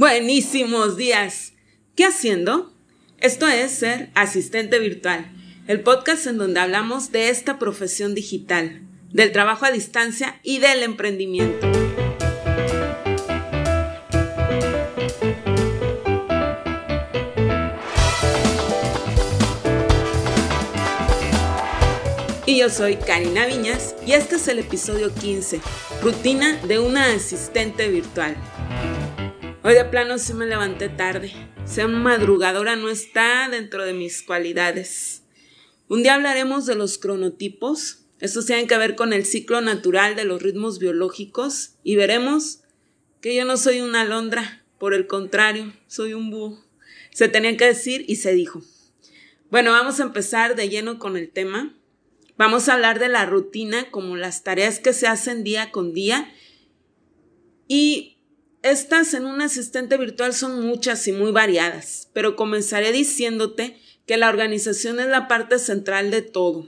Buenísimos días. ¿Qué haciendo? Esto es ser asistente virtual, el podcast en donde hablamos de esta profesión digital, del trabajo a distancia y del emprendimiento. Y yo soy Karina Viñas y este es el episodio 15, rutina de una asistente virtual. Hoy de plano sí me levanté tarde. Ser madrugadora no está dentro de mis cualidades. Un día hablaremos de los cronotipos. Estos tienen que ver con el ciclo natural de los ritmos biológicos y veremos que yo no soy una alondra, por el contrario, soy un búho. Se tenía que decir y se dijo. Bueno, vamos a empezar de lleno con el tema. Vamos a hablar de la rutina como las tareas que se hacen día con día y estas en un asistente virtual son muchas y muy variadas, pero comenzaré diciéndote que la organización es la parte central de todo.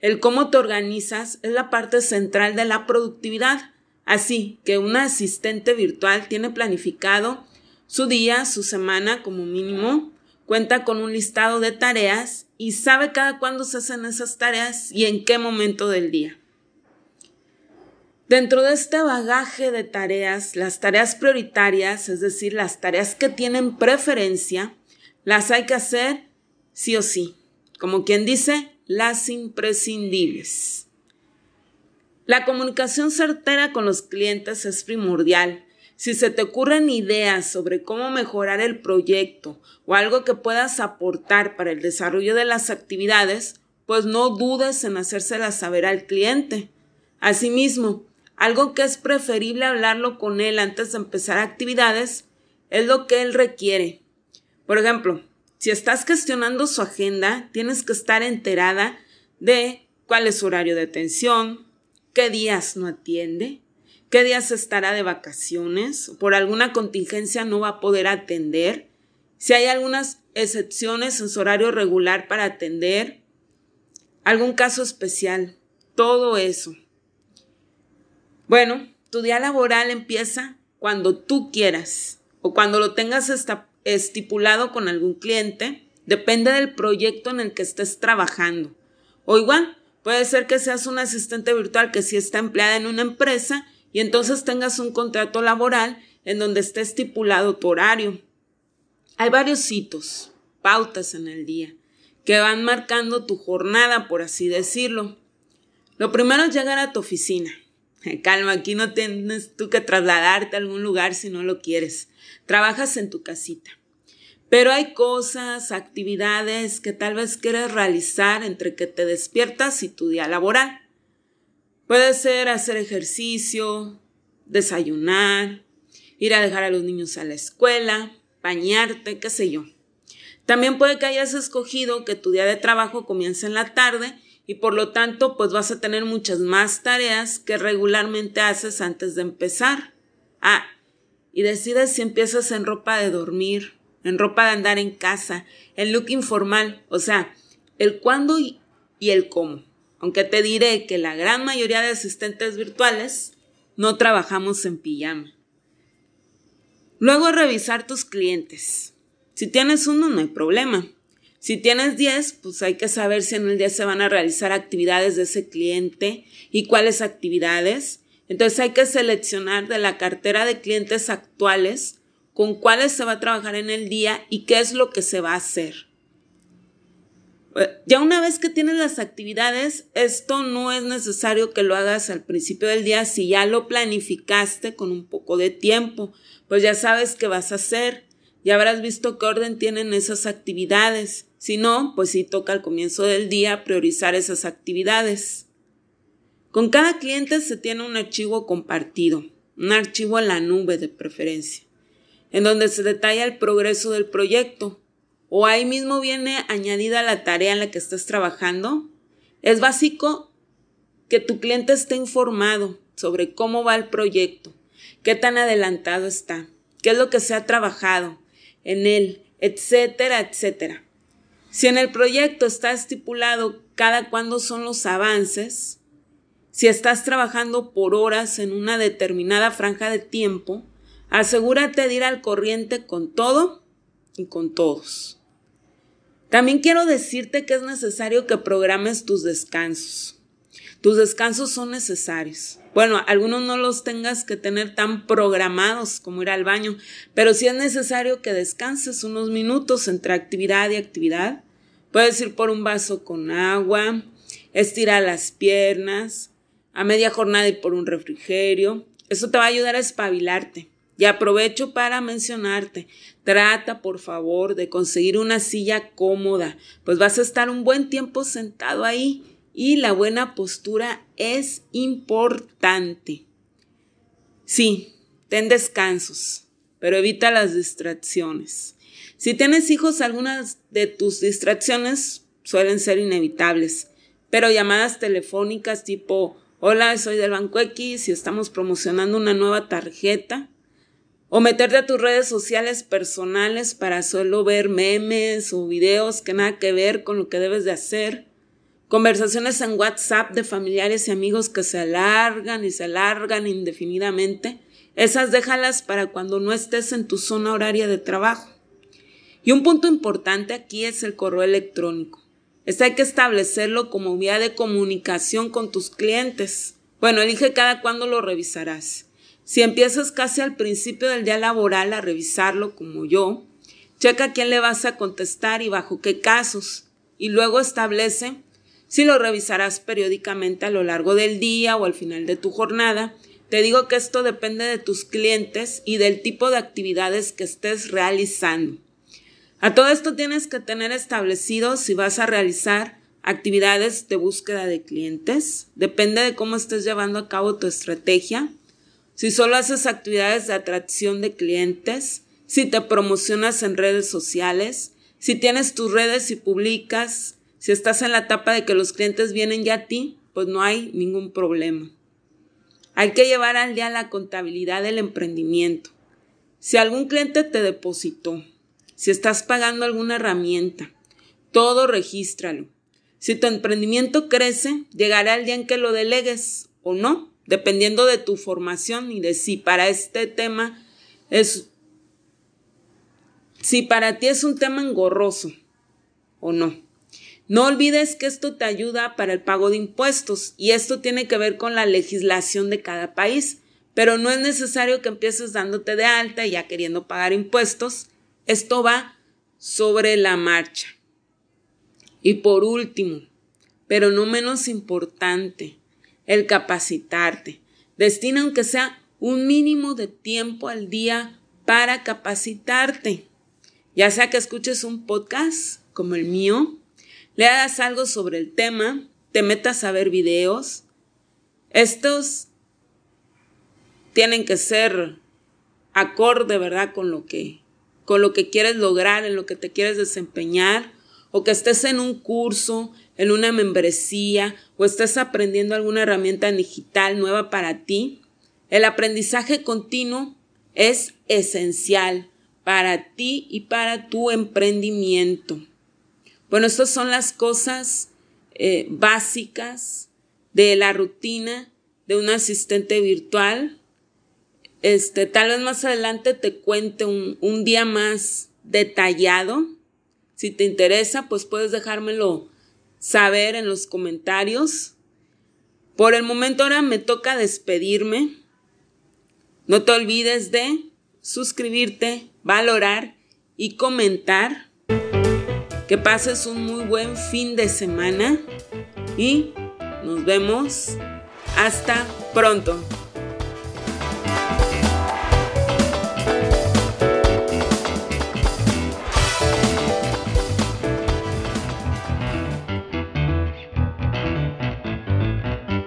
El cómo te organizas es la parte central de la productividad. Así que un asistente virtual tiene planificado su día, su semana como mínimo, cuenta con un listado de tareas y sabe cada cuándo se hacen esas tareas y en qué momento del día. Dentro de este bagaje de tareas, las tareas prioritarias, es decir, las tareas que tienen preferencia, las hay que hacer sí o sí, como quien dice, las imprescindibles. La comunicación certera con los clientes es primordial. Si se te ocurren ideas sobre cómo mejorar el proyecto o algo que puedas aportar para el desarrollo de las actividades, pues no dudes en hacérselas saber al cliente. Asimismo, algo que es preferible hablarlo con él antes de empezar actividades es lo que él requiere. Por ejemplo, si estás gestionando su agenda, tienes que estar enterada de cuál es su horario de atención, qué días no atiende, qué días estará de vacaciones, por alguna contingencia no va a poder atender, si hay algunas excepciones en su horario regular para atender, algún caso especial, todo eso. Bueno, tu día laboral empieza cuando tú quieras o cuando lo tengas estipulado con algún cliente. Depende del proyecto en el que estés trabajando. O igual, puede ser que seas un asistente virtual que sí está empleada en una empresa y entonces tengas un contrato laboral en donde esté estipulado tu horario. Hay varios hitos, pautas en el día, que van marcando tu jornada, por así decirlo. Lo primero es llegar a tu oficina. Calma, aquí no tienes tú que trasladarte a algún lugar si no lo quieres. Trabajas en tu casita. Pero hay cosas, actividades que tal vez quieres realizar entre que te despiertas y tu día laboral. Puede ser hacer ejercicio, desayunar, ir a dejar a los niños a la escuela, bañarte, qué sé yo. También puede que hayas escogido que tu día de trabajo comience en la tarde y por lo tanto pues vas a tener muchas más tareas que regularmente haces antes de empezar. Ah, y decides si empiezas en ropa de dormir, en ropa de andar en casa, en look informal, o sea, el cuándo y, el cómo. Aunque te diré que la gran mayoría de asistentes virtuales no trabajamos en pijama. Luego revisar tus clientes. Si tienes uno, no hay problema. Si tienes 10, pues hay que saber si en el día se van a realizar actividades de ese cliente y cuáles actividades. Entonces hay que seleccionar de la cartera de clientes actuales con cuáles se va a trabajar en el día y qué es lo que se va a hacer. Eh, ya una vez que tienes las actividades, esto no es necesario que lo hagas al principio del día si ya lo planificaste con un poco de tiempo, pues ya sabes qué vas a hacer, ya habrás visto qué orden tienen esas actividades. Si no, pues sí toca al comienzo del día priorizar esas actividades. Con cada cliente se tiene un archivo compartido, un archivo en la nube de preferencia, en donde se detalla el progreso del proyecto, o ahí mismo viene añadida la tarea en la que estás trabajando. Es básico que tu cliente esté informado sobre cómo va el proyecto, qué tan adelantado está, qué es lo que se ha trabajado en él, etcétera, etcétera. Si en el proyecto está estipulado cada cuándo son los avances, si estás trabajando por horas en una determinada franja de tiempo, Asegúrate de ir al corriente con todo y con todos. También quiero decirte que es necesario que programes tus descansos. Tus descansos son necesarios. Bueno, algunos no los tengas que tener tan programados como ir al baño, pero sí es necesario que descanses unos minutos entre actividad y actividad. Puedes ir por un vaso con agua, estirar las piernas, a media jornada y por un refrigerio. Eso te va a ayudar a espabilarte. Y aprovecho para mencionarte, trata por favor de conseguir una silla cómoda, pues vas a estar un buen tiempo sentado ahí y la buena postura es importante. Sí, ten descansos, pero evita las distracciones. Si tienes hijos, algunas de tus distracciones suelen ser inevitables, pero llamadas telefónicas tipo, hola, soy del Banco X y estamos promocionando una nueva tarjeta, o meterte a tus redes sociales personales para solo ver memes o videos que nada que ver con lo que debes de hacer, conversaciones en WhatsApp de familiares y amigos que se alargan y se alargan indefinidamente, esas déjalas para cuando no estés en tu zona horaria de trabajo. Y un punto importante aquí es el correo electrónico. Este hay que establecerlo como vía de comunicación con tus clientes. Bueno, elige cada cuándo lo revisarás. Si empiezas casi al principio del día laboral a revisarlo como yo, checa quién le vas a contestar y bajo qué casos, y luego establece si lo revisarás periódicamente a lo largo del día o al final de tu jornada. Te digo que esto depende de tus clientes y del tipo de actividades que estés realizando. A todo esto tienes que tener establecido si vas a realizar actividades de búsqueda de clientes. Depende de cómo estés llevando a cabo tu estrategia. Si solo haces actividades de atracción de clientes, si te promocionas en redes sociales, si tienes tus redes y publicas si estás en la etapa de que los clientes vienen ya a ti, pues no hay ningún problema. Hay que llevar al día la contabilidad del emprendimiento. Si algún cliente te depositó, si estás pagando alguna herramienta, todo regístralo. Si tu emprendimiento crece, llegará el día en que lo delegues o no, dependiendo de tu formación y de si para este tema es, si para ti es un tema engorroso o no. No olvides que esto te ayuda para el pago de impuestos y esto tiene que ver con la legislación de cada país, pero no es necesario que empieces dándote de alta y ya queriendo pagar impuestos. Esto va sobre la marcha. Y por último, pero no menos importante, el capacitarte. Destina aunque sea un mínimo de tiempo al día para capacitarte. Ya sea que escuches un podcast como el mío, leas algo sobre el tema, te metas a ver videos. Estos tienen que ser acorde, ¿verdad? Con lo que con lo que quieres lograr, en lo que te quieres desempeñar, o que estés en un curso, en una membresía, o estés aprendiendo alguna herramienta digital nueva para ti. El aprendizaje continuo es esencial para ti y para tu emprendimiento. Bueno, estas son las cosas eh, básicas de la rutina de un asistente virtual. Este, tal vez más adelante te cuente un, un día más detallado. Si te interesa, pues puedes dejármelo saber en los comentarios. Por el momento ahora me toca despedirme. No te olvides de suscribirte, valorar y comentar. Que pases un muy buen fin de semana y nos vemos hasta pronto.